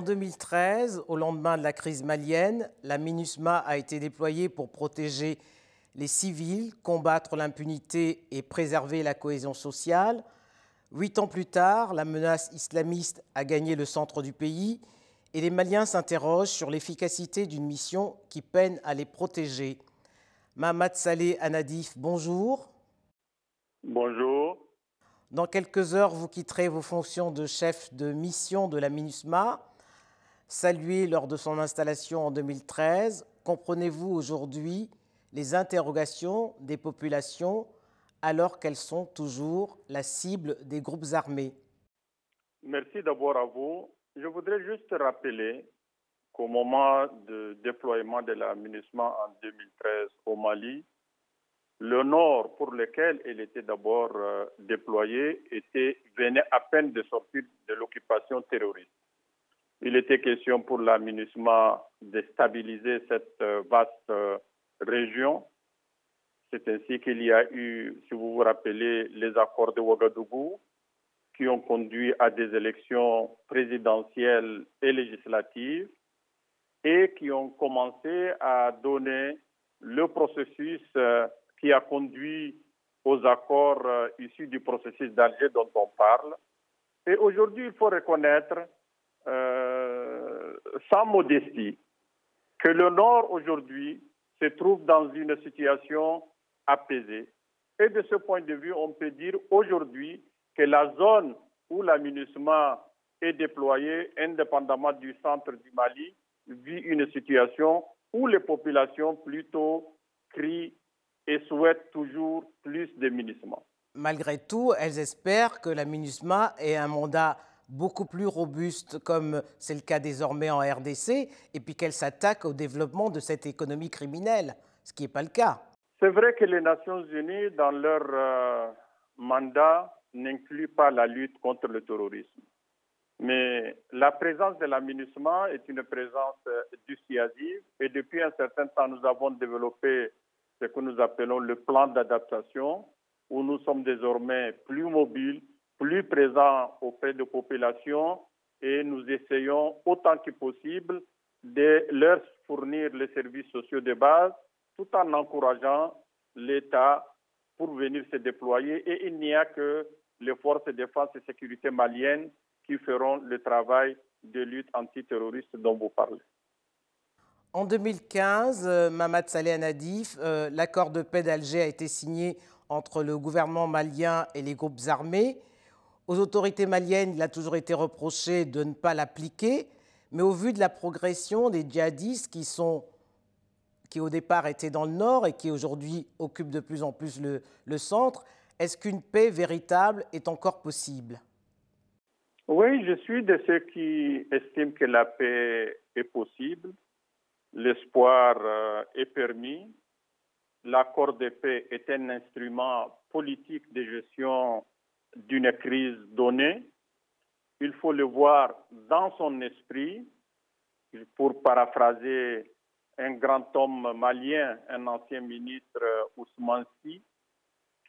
En 2013, au lendemain de la crise malienne, la MINUSMA a été déployée pour protéger les civils, combattre l'impunité et préserver la cohésion sociale. Huit ans plus tard, la menace islamiste a gagné le centre du pays et les Maliens s'interrogent sur l'efficacité d'une mission qui peine à les protéger. Mahmoud Saleh Anadif, bonjour. Bonjour. Dans quelques heures, vous quitterez vos fonctions de chef de mission de la MINUSMA. Salué lors de son installation en 2013, comprenez-vous aujourd'hui les interrogations des populations alors qu'elles sont toujours la cible des groupes armés? Merci d'abord à vous. Je voudrais juste rappeler qu'au moment du déploiement de la en 2013 au Mali, le nord pour lequel elle était d'abord euh, déployée venait à peine de sortir de l'occupation terroriste. Il était question pour la MINUSMA de stabiliser cette euh, vaste euh, région. C'est ainsi qu'il y a eu, si vous vous rappelez, les accords de Ouagadougou qui ont conduit à des élections présidentielles et législatives et qui ont commencé à donner le processus qui a conduit aux accords euh, issus du processus d'Alger dont on parle. Et aujourd'hui, il faut reconnaître, euh, sans modestie, que le Nord aujourd'hui se trouve dans une situation apaisée. Et de ce point de vue, on peut dire aujourd'hui que la zone où l'aménagement est déployé, indépendamment du centre du Mali, vit une situation où les populations plutôt crient et souhaitent toujours plus de MINUSMA. Malgré tout, elles espèrent que la MINUSMA ait un mandat beaucoup plus robuste, comme c'est le cas désormais en RDC, et puis qu'elle s'attaque au développement de cette économie criminelle, ce qui n'est pas le cas. C'est vrai que les Nations Unies, dans leur euh, mandat, n'incluent pas la lutte contre le terrorisme. Mais la présence de la est une présence euh, dissuasive et depuis un certain temps, nous avons développé ce que nous appelons le plan d'adaptation, où nous sommes désormais plus mobiles, plus présents auprès de populations et nous essayons autant que possible de leur fournir les services sociaux de base tout en encourageant l'État pour venir se déployer. Et il n'y a que les forces de défense et sécurité maliennes qui feront le travail de lutte antiterroriste dont vous parlez. En 2015, euh, Mamad Saleh Nadif, euh, l'accord de paix d'Alger a été signé entre le gouvernement malien et les groupes armés. Aux autorités maliennes, il a toujours été reproché de ne pas l'appliquer, mais au vu de la progression des djihadistes qui, sont, qui au départ étaient dans le nord et qui aujourd'hui occupent de plus en plus le, centre, est-ce qu'une paix véritable est encore possible? Oui, je suis de ceux qui estiment que la paix est possible l'espoir euh, est permis. L'accord de paix est un instrument politique de gestion d'une crise donnée. Il faut le voir dans son esprit, pour paraphraser un grand homme malien, un ancien ministre Ousmane Sy,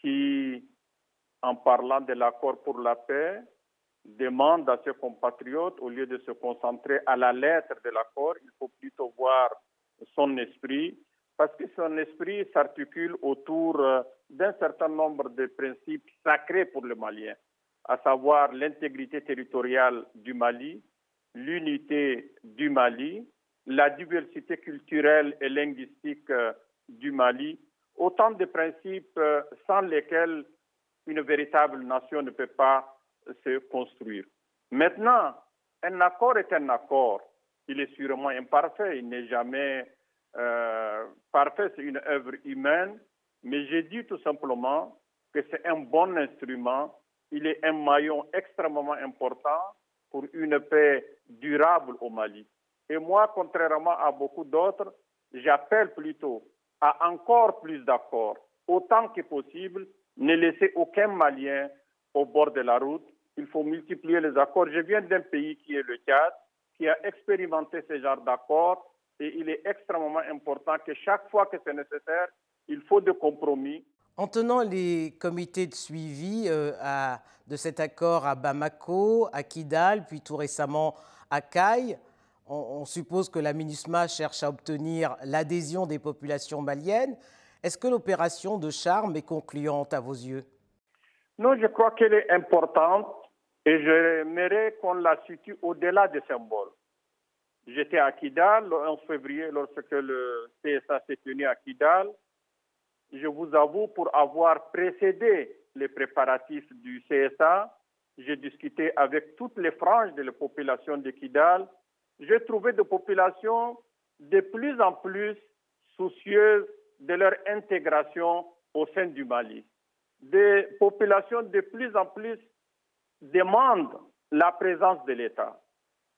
qui, en parlant de l'accord pour la paix, demande à ses compatriotes, au lieu de se concentrer à la lettre de l'accord, il faut plutôt voir son esprit, parce que son esprit s'articule autour euh, d'un certain nombre de principes sacrés pour le Malien, à savoir l'intégrité territoriale du Mali, l'unité du Mali, la diversité culturelle et linguistique euh, du Mali, autant de principes euh, sans lesquels une véritable nation ne peut pas se construire. Maintenant, un accord est un accord. Il est sûrement imparfait, il n'est jamais euh, parfait, c'est une œuvre humaine, mais j'ai dit tout simplement que c'est un bon instrument, il est un maillon extrêmement important pour une paix durable au Mali. Et moi, contrairement à beaucoup d'autres, j'appelle plutôt à encore plus d'accords, autant que possible, ne laisser aucun Malien au bord de la route il faut multiplier les accords. Je viens d'un pays qui est le Tchad, qui a expérimenté ce genre d'accords et il est extrêmement important que chaque fois que c'est nécessaire, il faut des compromis. En tenant les comités de suivi euh, de cet accord à Bamako, à Kidal, puis tout récemment à Caille. On, suppose que la MINUSMA cherche à obtenir l'adhésion des populations maliennes. Est-ce que l'opération de charme est concluante à vos yeux? Non, je crois qu'elle est importante et j'aimerais qu'on la situe au-delà des symboles. J'étais à Kidal le 11 février lorsque le CSA s'est tenu à Kidal. Je vous avoue, pour avoir précédé les préparatifs du CSA, j'ai discuté avec toutes les franges de la population de Kidal. J'ai trouvé des populations de plus en plus soucieuses de leur intégration au sein du Mali. Des populations de plus en plus demandent la présence de l'État.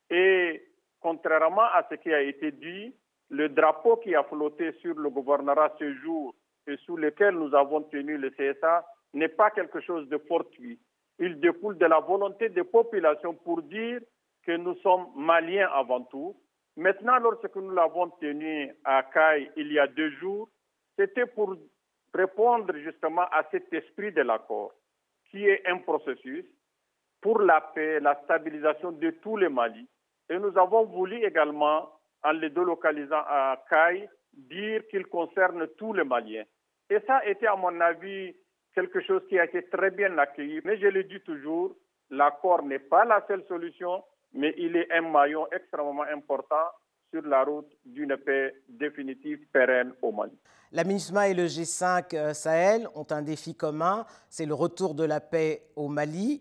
Et contrairement à ce qui a été dit, le drapeau qui a flotté sur le gouvernorat ce jour et sous lequel nous avons tenu le CSA n'est pas quelque chose de fortuit. Il découle de la volonté des populations pour dire que nous sommes maliens avant tout. Maintenant, lorsque nous l'avons tenu à Caille il y a deux jours, c'était pour répondre justement à cet esprit de l'accord, qui est un processus pour la paix, la stabilisation de tous les Mali. Et nous avons voulu également, en les délocalisant à Caille, dire qu'il concerne tous les Maliens. Et ça a été, à mon avis, quelque chose qui a été très bien accueilli. Mais je le dis toujours, l'accord n'est pas la seule solution, mais il est un maillon extrêmement important sur la route d'une paix définitive pérenne au Mali. La MINUSMA et le G5 euh, Sahel ont un défi commun, c'est le retour de la paix au Mali.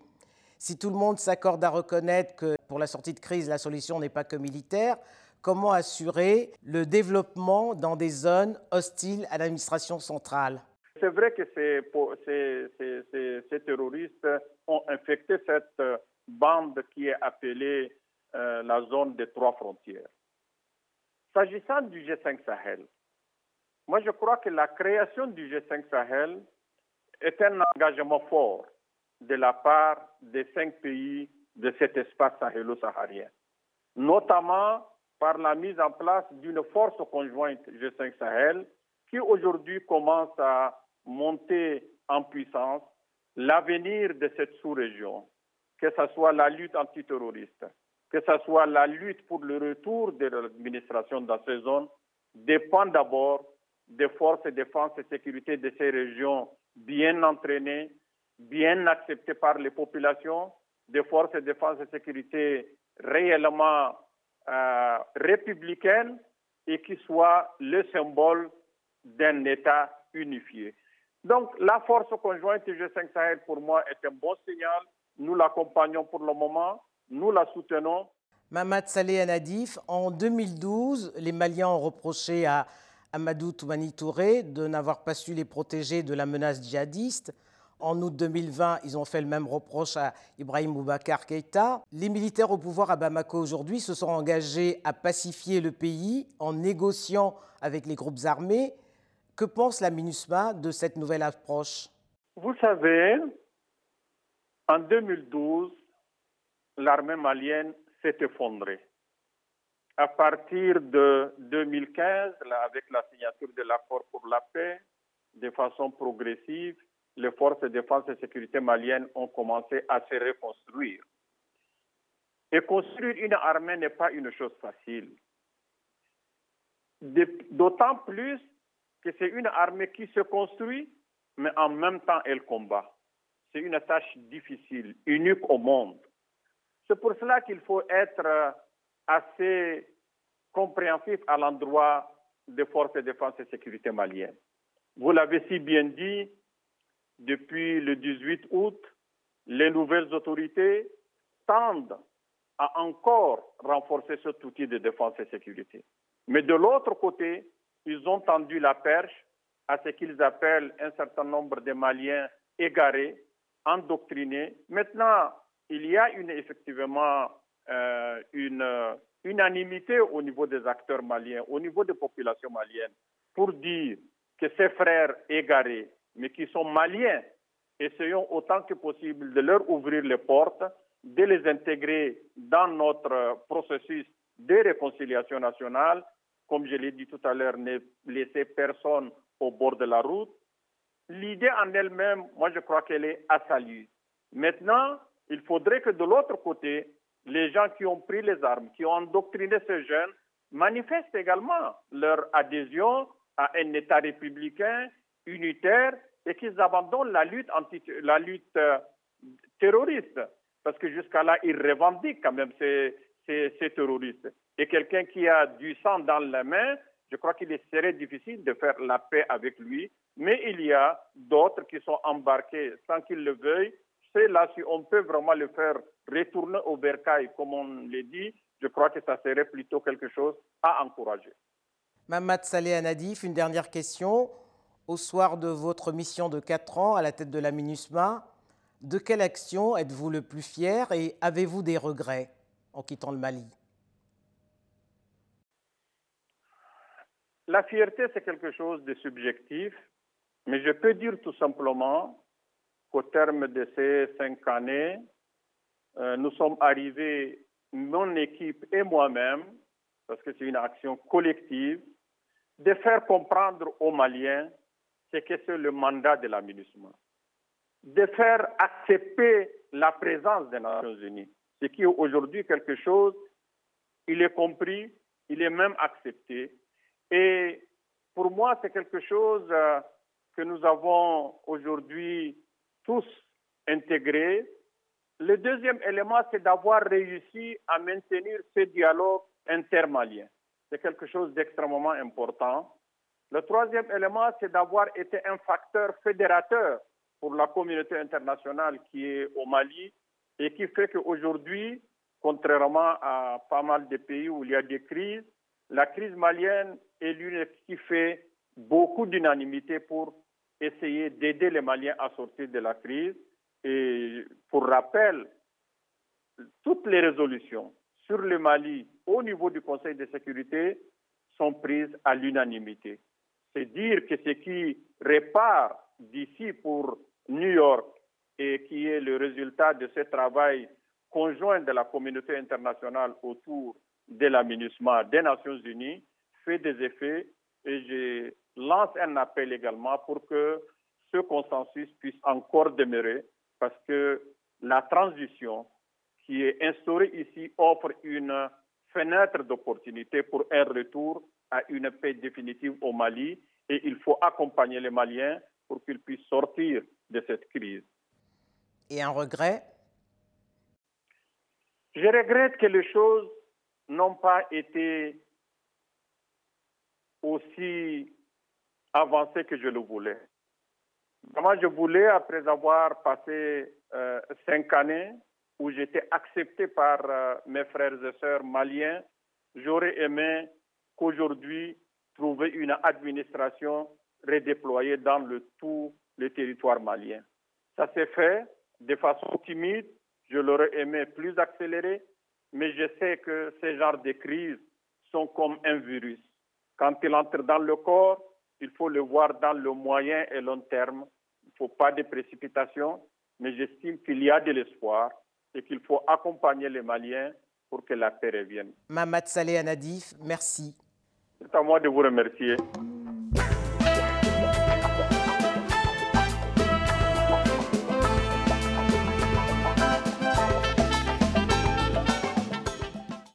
Si tout le monde s'accorde à reconnaître que pour la sortie de crise, la solution n'est pas que militaire, comment assurer le développement dans des zones hostiles à l'administration centrale C'est vrai que ces, terroristes ont infecté cette bande qui est appelée euh, la zone des trois frontières. S'agissant du G5 Sahel, moi je crois que la création du G5 Sahel est un engagement fort de la part des cinq pays de cet espace sahélo-saharien, notamment par la mise en place d'une force conjointe G5 Sahel qui aujourd'hui commence à monter en puissance l'avenir de cette sous-région, que ce soit la lutte antiterroriste, que ce soit la lutte pour le retour de l'administration dans ces zones, dépend d'abord des forces de défense et sécurité de ces régions bien entraînées, bien acceptées par les populations, des forces de défense et sécurité réellement euh, républicaines et qui soient le symbole d'un État unifié. Donc la force conjointe G5 Sahel pour moi est un bon signal. Nous l'accompagnons pour le moment nous la soutenons. Mamad Saleh Anadif, en 2012, les Maliens ont reproché à Amadou Toumani Touré de n'avoir pas su les protéger de la menace djihadiste. En août 2020, ils ont fait le même reproche à Ibrahim Boubacar Keïta. Les militaires au pouvoir à Bamako aujourd'hui se sont engagés à pacifier le pays en négociant avec les groupes armés. Que pense la MINUSMA de cette nouvelle approche? Vous savez, en 2012, l'armée malienne s'est effondrée. À partir de 2015, avec la signature de l'accord pour la paix, de façon progressive, les forces de défense et sécurité maliennes ont commencé à se reconstruire. Et construire une armée n'est pas une chose facile. D'autant plus que c'est une armée qui se construit, mais en même temps elle combat. C'est une tâche difficile, unique au monde. C'est pour cela qu'il faut être euh, assez compréhensif à l'endroit des forces de défense et sécurité maliennes. Vous l'avez si bien dit, depuis le 18 août, les nouvelles autorités tendent à encore renforcer cet outil de défense et sécurité. Mais de l'autre côté, ils ont tendu la perche à ce qu'ils appellent un certain nombre de Maliens égarés, endoctrinés. Maintenant, il y a effectivement euh, une unanimité au niveau des acteurs maliens, au niveau des populations maliennes, pour dire que ces frères égarés, mais qui sont maliens, essayons autant que possible de leur ouvrir les portes, de les intégrer dans notre processus de réconciliation nationale. Comme je l'ai dit tout à l'heure, ne laisser personne au bord de la route. L'idée en elle-même, moi je crois qu'elle est à saluer. Maintenant, il faudrait que de l'autre côté, les gens qui ont pris les armes, qui ont endoctriné ces jeunes, manifestent également leur adhésion à un État républicain unitaire et qu'ils abandonnent la lutte, anti, euh, terroriste. Parce que jusqu'à là, ils revendiquent quand même ces, terroristes. Et quelqu'un qui a du sang dans la main, je crois qu'il serait difficile de faire la paix avec lui. Mais il y a d'autres qui sont embarqués sans qu'ils le veuillent. C'est là, si on peut vraiment le faire retourner au bercail, comme on l'a dit, je crois que ça serait plutôt quelque chose à encourager. Mamad Saleh Anadif, une dernière question. Au soir de votre mission de 4 ans à la tête de la MINUSMA, de quelle action êtes-vous le plus fier et avez-vous des regrets en quittant le Mali? La fierté, c'est quelque chose de subjectif, mais je peux dire tout simplement qu'au terme de ces cinq années, euh, nous sommes arrivés, mon équipe et moi-même, parce que c'est une action collective, de faire comprendre aux Maliens ce que c'est le mandat de la de faire accepter la présence des Nations Unies, ce qui est aujourd'hui quelque chose, il est compris, il est même accepté. Et pour moi, c'est quelque chose euh, que nous avons aujourd'hui tous intégré. Le deuxième élément, c'est d'avoir réussi à maintenir ce dialogue intermalien. C'est quelque chose d'extrêmement important. Le troisième élément, c'est d'avoir été un facteur fédérateur pour la communauté internationale qui est au Mali et qui fait qu'aujourd'hui, contrairement à pas mal de pays où il y a des crises, la crise malienne est l'une qui fait beaucoup d'unanimité pour essayer d'aider les Maliens à sortir de la crise. Et pour rappel, toutes les résolutions sur le Mali au niveau du Conseil de sécurité sont prises à l'unanimité. C'est dire que ce qui répare d'ici pour New York et qui est le résultat de ce travail conjoint de la communauté internationale autour de la des Nations Unies fait des effets et je lance un appel également pour que ce consensus puisse encore demeurer parce que la transition qui est instaurée ici offre une fenêtre d'opportunité pour un retour à une paix définitive au Mali et il faut accompagner les Maliens pour qu'ils puissent sortir de cette crise. Et un regret? Je regrette que les choses n'ont pas été aussi avancées que je le voulais. Moi, je voulais, après avoir passé euh, cinq années où j'étais accepté par euh, mes frères et sœurs maliens, j'aurais aimé qu'aujourd'hui trouver une administration redéployée dans le tout le territoire malien. Ça s'est fait de façon timide. Je l'aurais aimé plus accéléré, mais je sais que ces genres de crises sont comme un virus. Quand il entre dans le corps, il faut le voir dans le moyen et long terme. Il ne faut pas de précipitation, mais j'estime qu'il y a de l'espoir et qu'il faut accompagner les Maliens pour que la paix revienne. Mamad Saleh Anadif, merci. C'est à moi de vous remercier.